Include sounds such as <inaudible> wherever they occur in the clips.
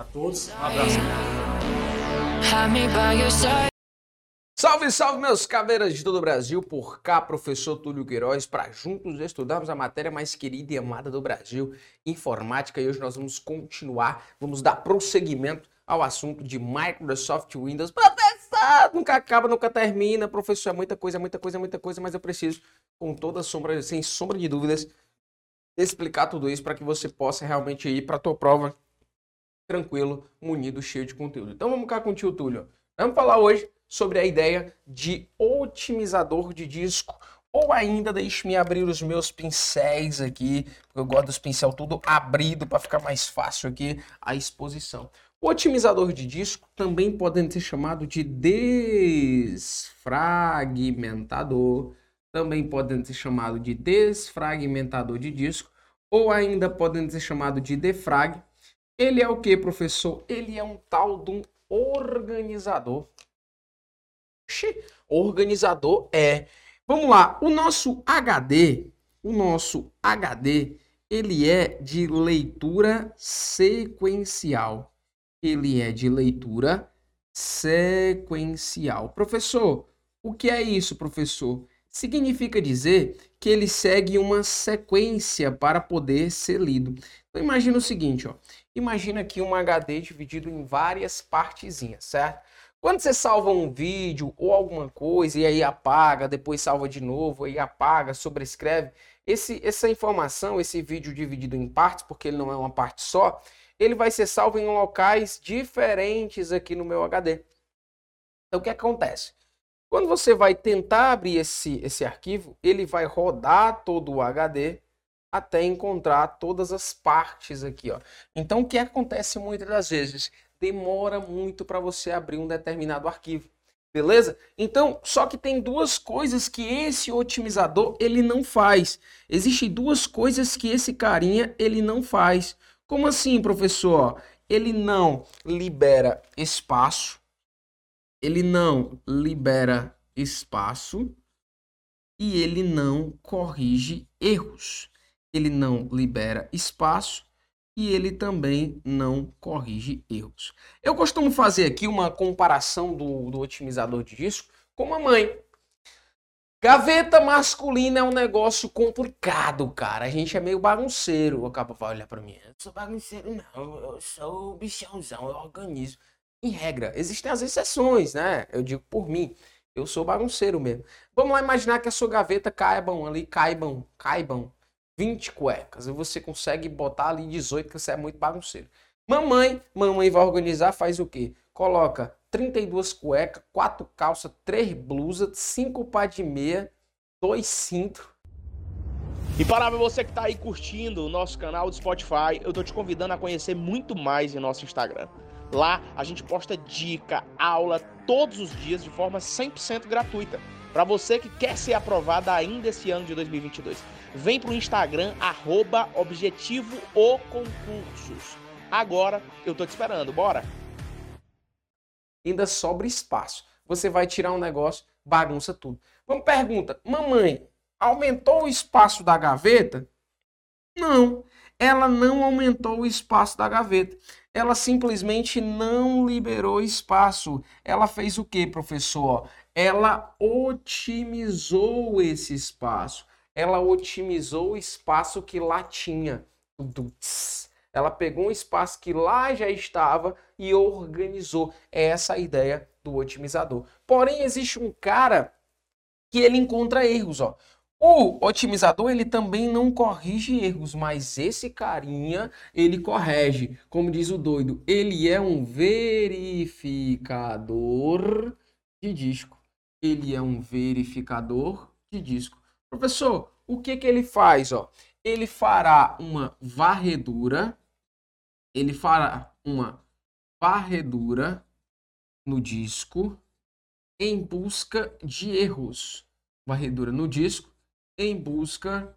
a todos. Um abraço. Salve, salve, meus caveiras de todo o Brasil. Por cá, professor Túlio Queiroz, para juntos estudarmos a matéria mais querida e amada do Brasil, informática. E hoje nós vamos continuar, vamos dar prosseguimento ao assunto de Microsoft Windows. Professor, nunca acaba, nunca termina. Professor, é muita coisa, muita coisa, muita coisa, mas eu preciso, com toda sombra, sem sombra de dúvidas, explicar tudo isso para que você possa realmente ir para a tua prova tranquilo, munido, cheio de conteúdo. Então vamos cá com o tio Túlio. Vamos falar hoje sobre a ideia de otimizador de disco. Ou ainda, deixe-me abrir os meus pincéis aqui, porque eu gosto dos pincel tudo abrido para ficar mais fácil aqui a exposição. O otimizador de disco também pode ser chamado de desfragmentador, também pode ser chamado de desfragmentador de disco, ou ainda pode ser chamado de defrag. Ele é o que, professor? Ele é um tal de um organizador organizador é. Vamos lá, o nosso HD, o nosso HD, ele é de leitura sequencial. Ele é de leitura sequencial. Professor, o que é isso, professor? Significa dizer que ele segue uma sequência para poder ser lido. Então imagina o seguinte, ó. Imagina aqui um HD dividido em várias partezinhas, certo? Quando você salva um vídeo ou alguma coisa e aí apaga, depois salva de novo, aí apaga, sobrescreve, esse, essa informação, esse vídeo dividido em partes, porque ele não é uma parte só, ele vai ser salvo em locais diferentes aqui no meu HD. Então o que acontece? Quando você vai tentar abrir esse, esse arquivo, ele vai rodar todo o HD até encontrar todas as partes aqui. Ó. Então o que acontece muitas das vezes? demora muito para você abrir um determinado arquivo. Beleza? Então, só que tem duas coisas que esse otimizador ele não faz. Existem duas coisas que esse carinha ele não faz. Como assim, professor? Ele não libera espaço. Ele não libera espaço e ele não corrige erros. Ele não libera espaço e ele também não corrige erros. Eu costumo fazer aqui uma comparação do, do otimizador de disco com a mãe. Gaveta masculina é um negócio complicado, cara. A gente é meio bagunceiro. O capa vai olhar para mim. Eu sou bagunceiro, não. Eu sou bichãozão, eu organizo. Em regra, existem as exceções, né? Eu digo por mim. Eu sou bagunceiro mesmo. Vamos lá imaginar que a sua gaveta caibam ali, caibam, caibam 20 cuecas e você consegue botar ali 18, que você é muito bagunceiro. Mamãe, mamãe vai organizar, faz o quê? Coloca 32 cuecas, 4 calças, 3 blusas, 5 par de meia, 2 cintos. E para você que está aí curtindo o nosso canal do Spotify, eu tô te convidando a conhecer muito mais em nosso Instagram. Lá a gente posta dica, aula todos os dias de forma 100% gratuita. Para você que quer ser aprovado ainda esse ano de 2022 vem pro Instagram, arroba Objetivo o Concursos. Agora eu tô te esperando, bora! Ainda sobra espaço. Você vai tirar um negócio, bagunça tudo. Vamos pergunta, mamãe, aumentou o espaço da gaveta? Não, ela não aumentou o espaço da gaveta. Ela simplesmente não liberou espaço. Ela fez o que, professor? Ela otimizou esse espaço ela otimizou o espaço que lá tinha. Ela pegou um espaço que lá já estava e organizou. É essa a ideia do otimizador. Porém, existe um cara que ele encontra erros, ó. O otimizador ele também não corrige erros, mas esse carinha ele corrige. Como diz o doido, ele é um verificador de disco. Ele é um verificador de disco. Professor, o que que ele faz? Ó? Ele fará uma varredura, ele fará uma varredura no disco em busca de erros. Varredura no disco em busca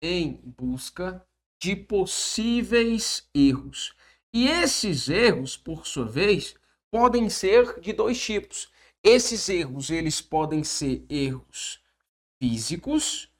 em busca de possíveis erros. E esses erros, por sua vez, podem ser de dois tipos. Esses erros, eles podem ser erros físicos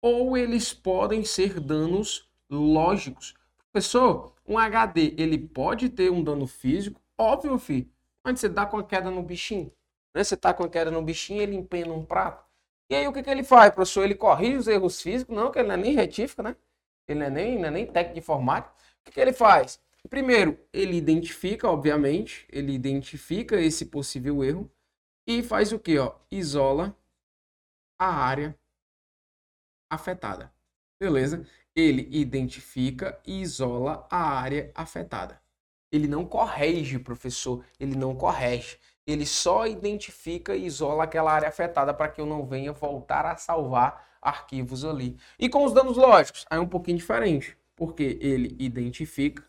ou eles podem ser danos lógicos. Professor, um HD, ele pode ter um dano físico, óbvio, filho. Onde você dá com a queda no bichinho, né? Você tá com a queda no bichinho, ele empena um prato. E aí o que, que ele faz, professor? Ele corrige os erros físicos? Não, que ele não é nem retífica, né? Ele não é nem, não é nem técnico de informática. O que, que ele faz? Primeiro, ele identifica, obviamente, ele identifica esse possível erro e faz o que? Isola a área afetada. Beleza? Ele identifica e isola a área afetada. Ele não corrige, professor, ele não corrige. Ele só identifica e isola aquela área afetada para que eu não venha voltar a salvar arquivos ali. E com os danos lógicos, aí é um pouquinho diferente, porque ele identifica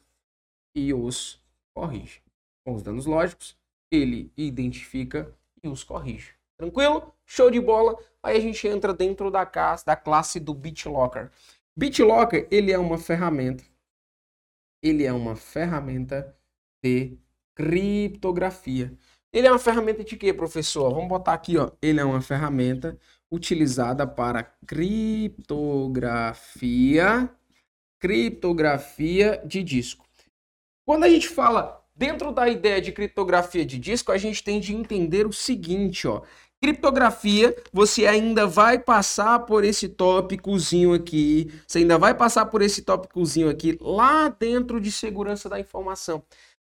e os corrige. Com os danos lógicos, ele identifica e os corrige. Tranquilo? Show de bola. Aí a gente entra dentro da classe, da classe do BitLocker. BitLocker, ele é uma ferramenta. Ele é uma ferramenta de criptografia. Ele é uma ferramenta de quê, professor? Vamos botar aqui, ó. Ele é uma ferramenta utilizada para criptografia, criptografia de disco. Quando a gente fala dentro da ideia de criptografia de disco, a gente tem de entender o seguinte, ó. Criptografia, você ainda vai passar por esse tópicozinho aqui, você ainda vai passar por esse tópicozinho aqui lá dentro de segurança da informação.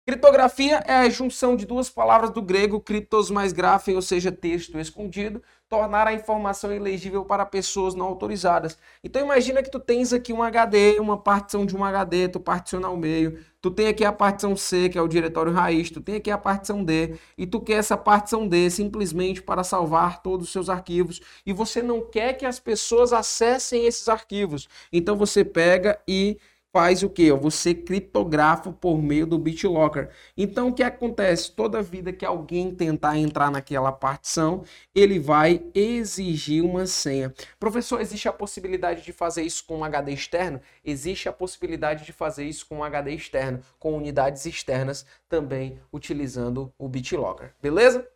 Criptografia é a junção de duas palavras do grego criptos mais graphem, ou seja, texto escondido, tornar a informação ilegível para pessoas não autorizadas. Então imagina que tu tens aqui um HD, uma partição de um HD, tu particiona ao meio, tu tem aqui a partição C, que é o diretório raiz, tu tem aqui a partição D, e tu quer essa partição D simplesmente para salvar todos os seus arquivos, e você não quer que as pessoas acessem esses arquivos. Então você pega e faz o que? Você criptografa por meio do BitLocker. Então, o que acontece? Toda vida que alguém tentar entrar naquela partição, ele vai exigir uma senha. Professor, existe a possibilidade de fazer isso com um HD externo? Existe a possibilidade de fazer isso com um HD externo, com unidades externas, também utilizando o BitLocker. Beleza?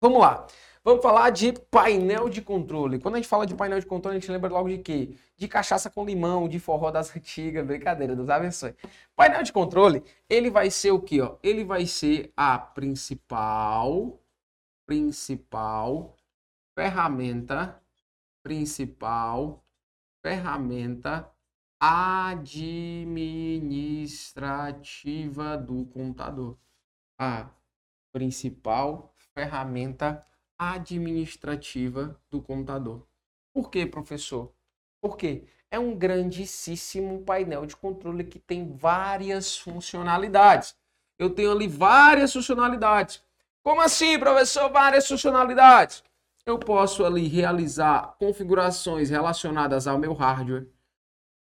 Vamos lá. Vamos falar de painel de controle. Quando a gente fala de painel de controle, a gente lembra logo de quê? De cachaça com limão, de forró das <laughs> antigas, brincadeira, Deus abençoe. Painel de controle, ele vai ser o quê? Ó? Ele vai ser a principal, principal ferramenta, principal ferramenta administrativa do computador. A principal ferramenta administrativa do computador. Por quê, professor? Porque é um grandíssimo painel de controle que tem várias funcionalidades. Eu tenho ali várias funcionalidades. Como assim, professor? Várias funcionalidades. Eu posso ali realizar configurações relacionadas ao meu hardware.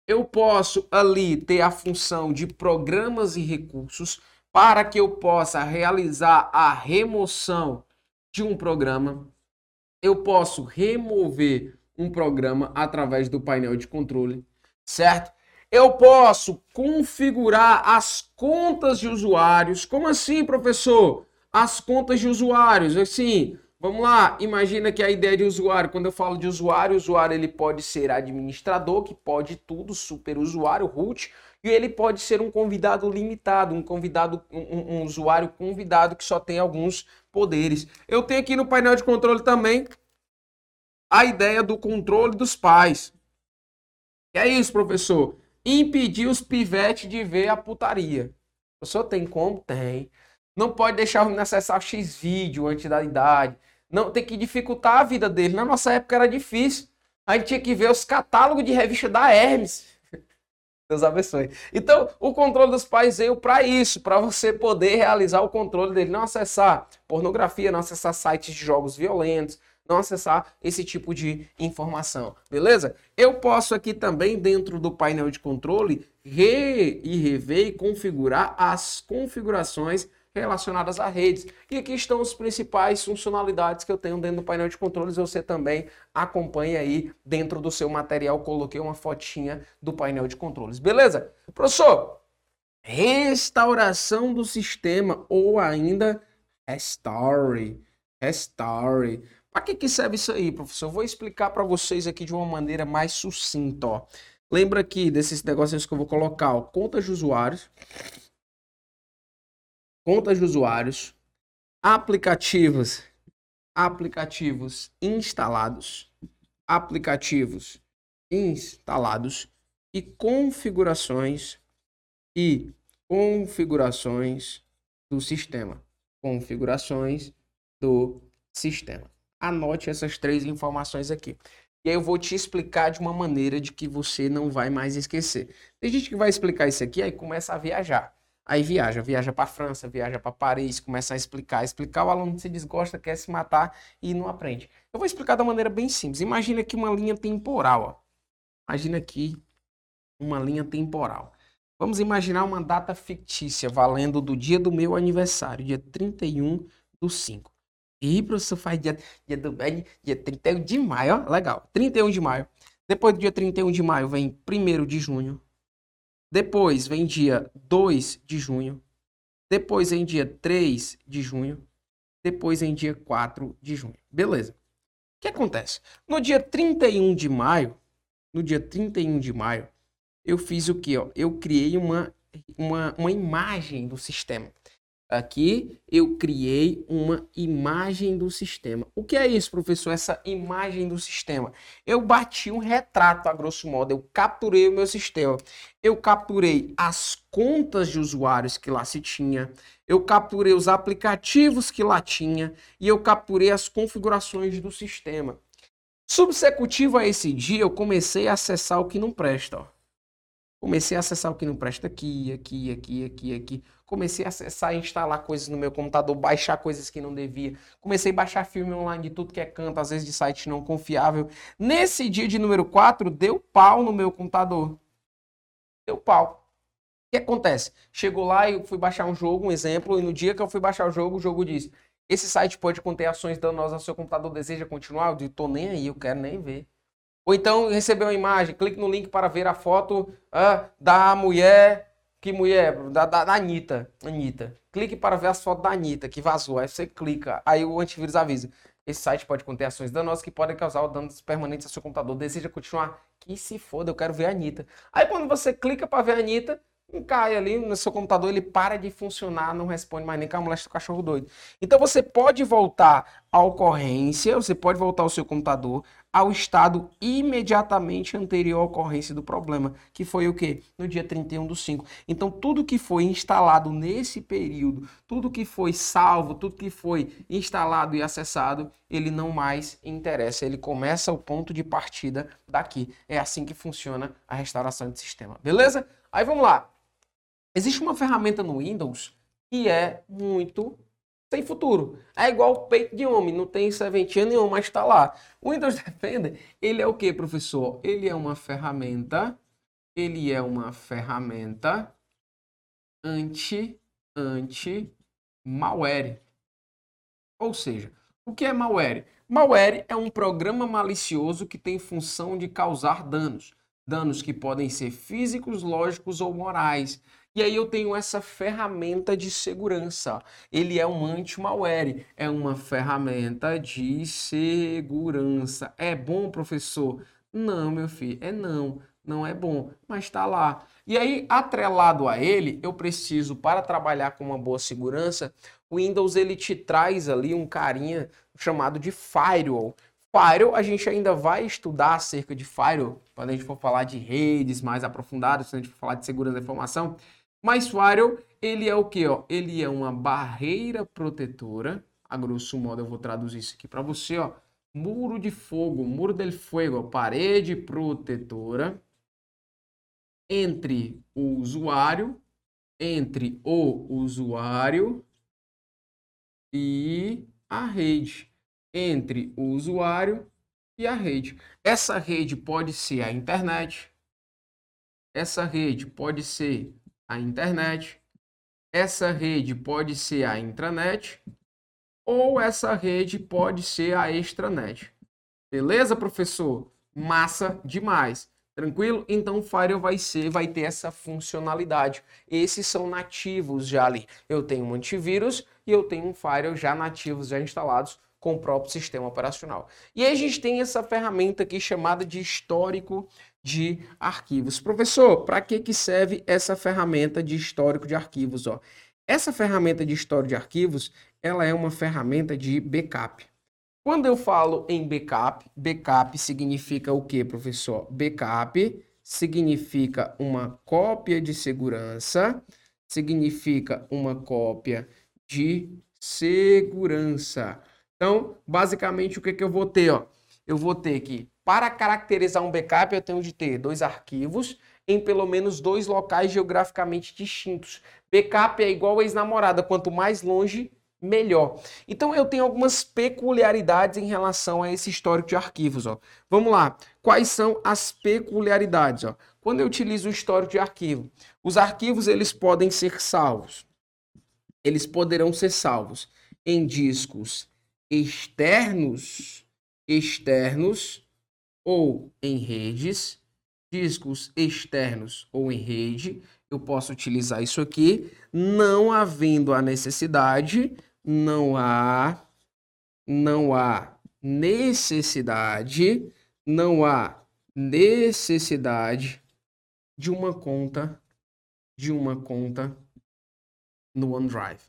Eu posso ali ter a função de programas e recursos para que eu possa realizar a remoção de um programa. Eu posso remover um programa através do painel de controle, certo? Eu posso configurar as contas de usuários. Como assim, professor? As contas de usuários. Assim, vamos lá. Imagina que a ideia de usuário, quando eu falo de usuário, o usuário ele pode ser administrador, que pode tudo, super usuário, root, e ele pode ser um convidado limitado, um convidado, um, um usuário convidado que só tem alguns poderes. Eu tenho aqui no painel de controle também a ideia do controle dos pais. É isso, professor? Impedir os pivetes de ver a putaria. O professor tem como? Tem. Não pode deixar o menino acessar X vídeo antes da idade. Não tem que dificultar a vida dele. Na nossa época era difícil. A gente tinha que ver os catálogos de revista da Hermes. Deus abençoe. Então, o controle dos pais veio para isso, para você poder realizar o controle dele, não acessar pornografia, não acessar sites de jogos violentos, não acessar esse tipo de informação, beleza? Eu posso aqui também, dentro do painel de controle, re e rever e configurar as configurações relacionadas a redes. E aqui estão as principais funcionalidades que eu tenho dentro do painel de controles. Você também acompanha aí dentro do seu material. Coloquei uma fotinha do painel de controles. Beleza? Professor, restauração do sistema ou ainda restore. Restore. Para que, que serve isso aí, professor? Eu vou explicar para vocês aqui de uma maneira mais sucinta. Ó. Lembra aqui desses negocinhos que eu vou colocar, ó, contas de usuários, contas de usuários, aplicativos, aplicativos instalados, aplicativos instalados e configurações e configurações do sistema. Configurações do sistema. Anote essas três informações aqui. E aí eu vou te explicar de uma maneira de que você não vai mais esquecer. Tem gente que vai explicar isso aqui aí começa a viajar. Aí viaja, viaja para França, viaja para Paris, começa a explicar, explicar, o aluno se desgosta, quer se matar e não aprende. Eu vou explicar da maneira bem simples. Imagina aqui uma linha temporal, ó. Imagina aqui uma linha temporal. Vamos imaginar uma data fictícia valendo do dia do meu aniversário, dia 31 do 5. E professor faz dia, dia, do, dia 31 de maio, ó, legal. 31 de maio. Depois do dia 31 de maio vem 1 de junho, depois vem dia 2 de junho. Depois vem dia 3 de junho. Depois vem dia 4 de junho. Beleza. O que acontece? No dia 31 de maio, no dia 31 de maio, eu fiz o quê? Ó? Eu criei uma, uma, uma imagem do sistema. Aqui eu criei uma imagem do sistema. O que é isso, professor? Essa imagem do sistema. Eu bati um retrato, a grosso modo. Eu capturei o meu sistema. Eu capturei as contas de usuários que lá se tinha. Eu capturei os aplicativos que lá tinha. E eu capturei as configurações do sistema. Subsecutivo a esse dia, eu comecei a acessar o que não presta. Ó. Comecei a acessar o que não presta aqui, aqui, aqui, aqui, aqui. Comecei a acessar e instalar coisas no meu computador, baixar coisas que não devia. Comecei a baixar filme online de tudo que é canto, às vezes de site não confiável. Nesse dia de número 4, deu pau no meu computador. Deu pau. O que acontece? Chegou lá e fui baixar um jogo, um exemplo, e no dia que eu fui baixar o jogo, o jogo disse: Esse site pode conter ações danosas ao seu computador, deseja continuar? Eu disse, tô nem aí, eu quero nem ver. Ou então recebeu uma imagem, clique no link para ver a foto ah, da mulher. Que mulher? Da, da, da Anitta. Anitta. Clique para ver as fotos da Anitta, que vazou. Aí você clica. Aí o antivírus avisa. Esse site pode conter ações danosas que podem causar danos permanentes ao seu computador. Deseja continuar? Que se foda, eu quero ver a Anitta. Aí quando você clica para ver a Anitta, cai ali no seu computador, ele para de funcionar, não responde mais nem com a molesta do cachorro doido. Então você pode voltar à ocorrência, você pode voltar ao seu computador ao estado imediatamente anterior à ocorrência do problema, que foi o que? No dia 31 do 5. Então tudo que foi instalado nesse período, tudo que foi salvo, tudo que foi instalado e acessado, ele não mais interessa, ele começa o ponto de partida daqui. É assim que funciona a restauração de sistema. Beleza? Aí vamos lá. Existe uma ferramenta no Windows que é muito sem futuro. É igual o peito de homem, não tem serventia nenhuma, mas está lá. O Windows <laughs> Defender, ele é o que, professor? Ele é uma ferramenta, ele é uma ferramenta anti, anti malware. Ou seja, o que é malware? Malware é um programa malicioso que tem função de causar danos. Danos que podem ser físicos, lógicos ou morais. E aí eu tenho essa ferramenta de segurança. Ele é um anti-malware, é uma ferramenta de segurança. É bom, professor? Não, meu filho, é não. Não é bom, mas está lá. E aí, atrelado a ele, eu preciso, para trabalhar com uma boa segurança, o Windows ele te traz ali um carinha chamado de Firewall. Firewall, a gente ainda vai estudar acerca de Firewall, quando a gente for falar de redes mais aprofundadas, quando a gente for falar de segurança da informação. Mas firewall, ele é o que? Ele é uma barreira protetora. A grosso modo, eu vou traduzir isso aqui para você. Ó. Muro de fogo, muro del fuego, parede protetora entre o usuário, entre o usuário e a rede. Entre o usuário e a rede. Essa rede pode ser a internet. Essa rede pode ser a internet. Essa rede pode ser a intranet ou essa rede pode ser a extranet. Beleza, professor? Massa demais. Tranquilo? Então o Firewall vai ser, vai ter essa funcionalidade. Esses são nativos já ali. Eu tenho um antivírus e eu tenho um Firewall já nativos, já instalados com o próprio sistema operacional. E aí a gente tem essa ferramenta aqui chamada de histórico de arquivos. Professor, para que, que serve essa ferramenta de histórico de arquivos? Ó? Essa ferramenta de histórico de arquivos, ela é uma ferramenta de backup. Quando eu falo em backup, backup significa o que, professor? Backup significa uma cópia de segurança, significa uma cópia de segurança. Então, basicamente, o que, que eu vou ter? Ó? Eu vou ter que, para caracterizar um backup, eu tenho de ter dois arquivos em pelo menos dois locais geograficamente distintos. Backup é igual ex-namorada, quanto mais longe, melhor. Então eu tenho algumas peculiaridades em relação a esse histórico de arquivos. Ó. Vamos lá. Quais são as peculiaridades? Ó? Quando eu utilizo o histórico de arquivo, os arquivos eles podem ser salvos. Eles poderão ser salvos em discos externos, externos ou em redes, discos externos ou em rede. Eu posso utilizar isso aqui, não havendo a necessidade, não há não há necessidade, não há necessidade de uma conta de uma conta no OneDrive.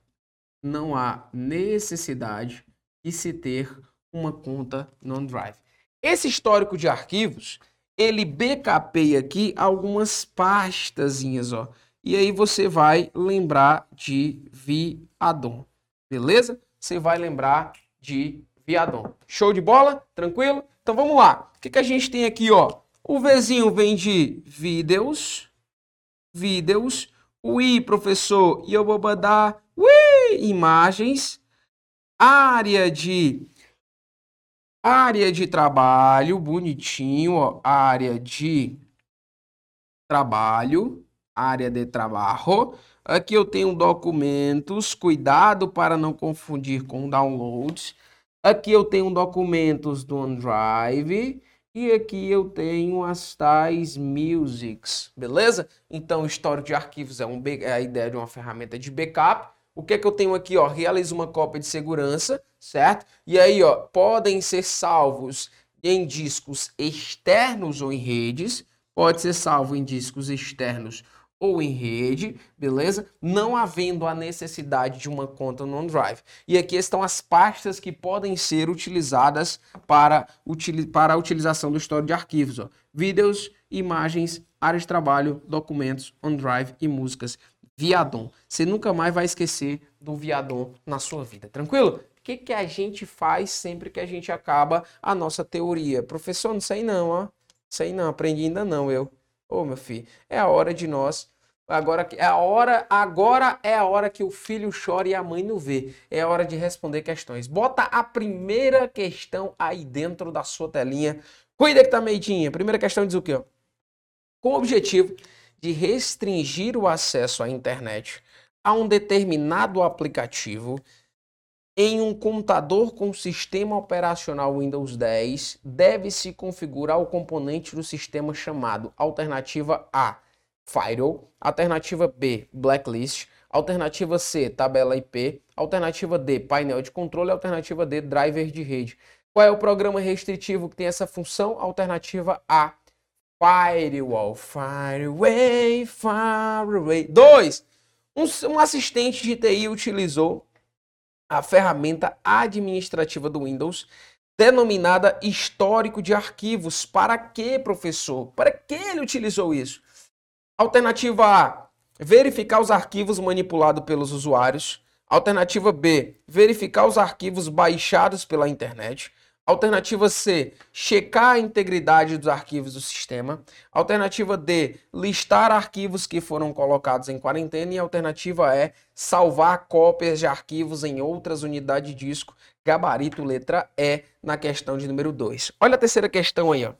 Não há necessidade de se ter uma conta no OneDrive. Esse histórico de arquivos, ele backupeia aqui algumas pastazinhas, ó. E aí você vai lembrar de Viadon, beleza? Você vai lembrar de Viadon. Show de bola? Tranquilo? Então vamos lá. O que, que a gente tem aqui, ó? O Vzinho vem de vídeos, vídeos. O I, professor, Yobobadá, ui, imagens. Área de área de trabalho, bonitinho, ó, área de trabalho, área de trabalho. Aqui eu tenho documentos, cuidado para não confundir com downloads. Aqui eu tenho documentos do OneDrive e aqui eu tenho as tais musics, beleza? Então, histórico de arquivos é, um, é a ideia de uma ferramenta de backup. O que é que eu tenho aqui, ó? Realiza uma cópia de segurança, certo? E aí, ó, podem ser salvos em discos externos ou em redes. Pode ser salvo em discos externos ou em rede, beleza? Não havendo a necessidade de uma conta no OneDrive. E aqui estão as pastas que podem ser utilizadas para, para a utilização do histórico de arquivos. Ó. Vídeos, imagens, área de trabalho, documentos, OneDrive e músicas. Viadon. Você nunca mais vai esquecer do Viadon na sua vida, tranquilo? O que, que a gente faz sempre que a gente acaba a nossa teoria? Professor, não sei não, ó. Sei não, aprendi ainda não, eu. Ô, meu filho, é a hora de nós. Agora é a hora, agora é a hora que o filho chora e a mãe não vê. É a hora de responder questões. Bota a primeira questão aí dentro da sua telinha. Cuida que tá meidinha. Primeira questão diz o quê? Com o objetivo de restringir o acesso à internet a um determinado aplicativo em um computador com sistema operacional Windows 10, deve-se configurar o componente do sistema chamado alternativa A, Firewall, alternativa B, Blacklist, alternativa C, tabela IP, alternativa D, painel de controle, alternativa D, driver de rede. Qual é o programa restritivo que tem essa função? Alternativa A, Firewall, Fireway, Fireway. 2. Um, um assistente de TI utilizou a ferramenta administrativa do Windows, denominada histórico de arquivos. Para que, professor? Para que ele utilizou isso? Alternativa A: verificar os arquivos manipulados pelos usuários. Alternativa B: verificar os arquivos baixados pela internet. Alternativa C, checar a integridade dos arquivos do sistema. Alternativa D, listar arquivos que foram colocados em quarentena. E alternativa E, salvar cópias de arquivos em outras unidades de disco. Gabarito letra E na questão de número 2. Olha a terceira questão aí. Ó.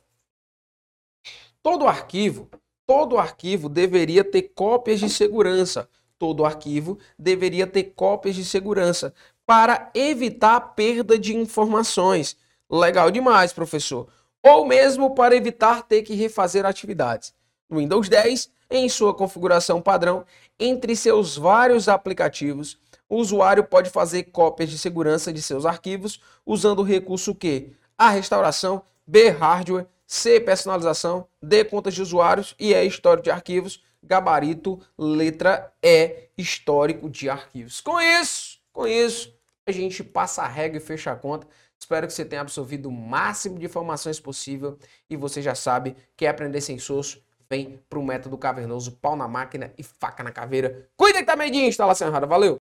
Todo arquivo, todo arquivo deveria ter cópias de segurança. Todo arquivo deveria ter cópias de segurança para evitar perda de informações. Legal demais, professor. Ou mesmo para evitar ter que refazer atividades. No Windows 10, em sua configuração padrão, entre seus vários aplicativos, o usuário pode fazer cópias de segurança de seus arquivos usando o recurso Q. A restauração, B. Hardware, C, personalização, D, contas de usuários e E, histórico de arquivos. Gabarito, letra E, histórico de arquivos. Com isso, com isso, a gente passa a regra e fecha a conta. Espero que você tenha absorvido o máximo de informações possível e você já sabe que aprender sem soço vem para o método cavernoso, pau na máquina e faca na caveira. Cuida que tá meio de instalação errada. Valeu!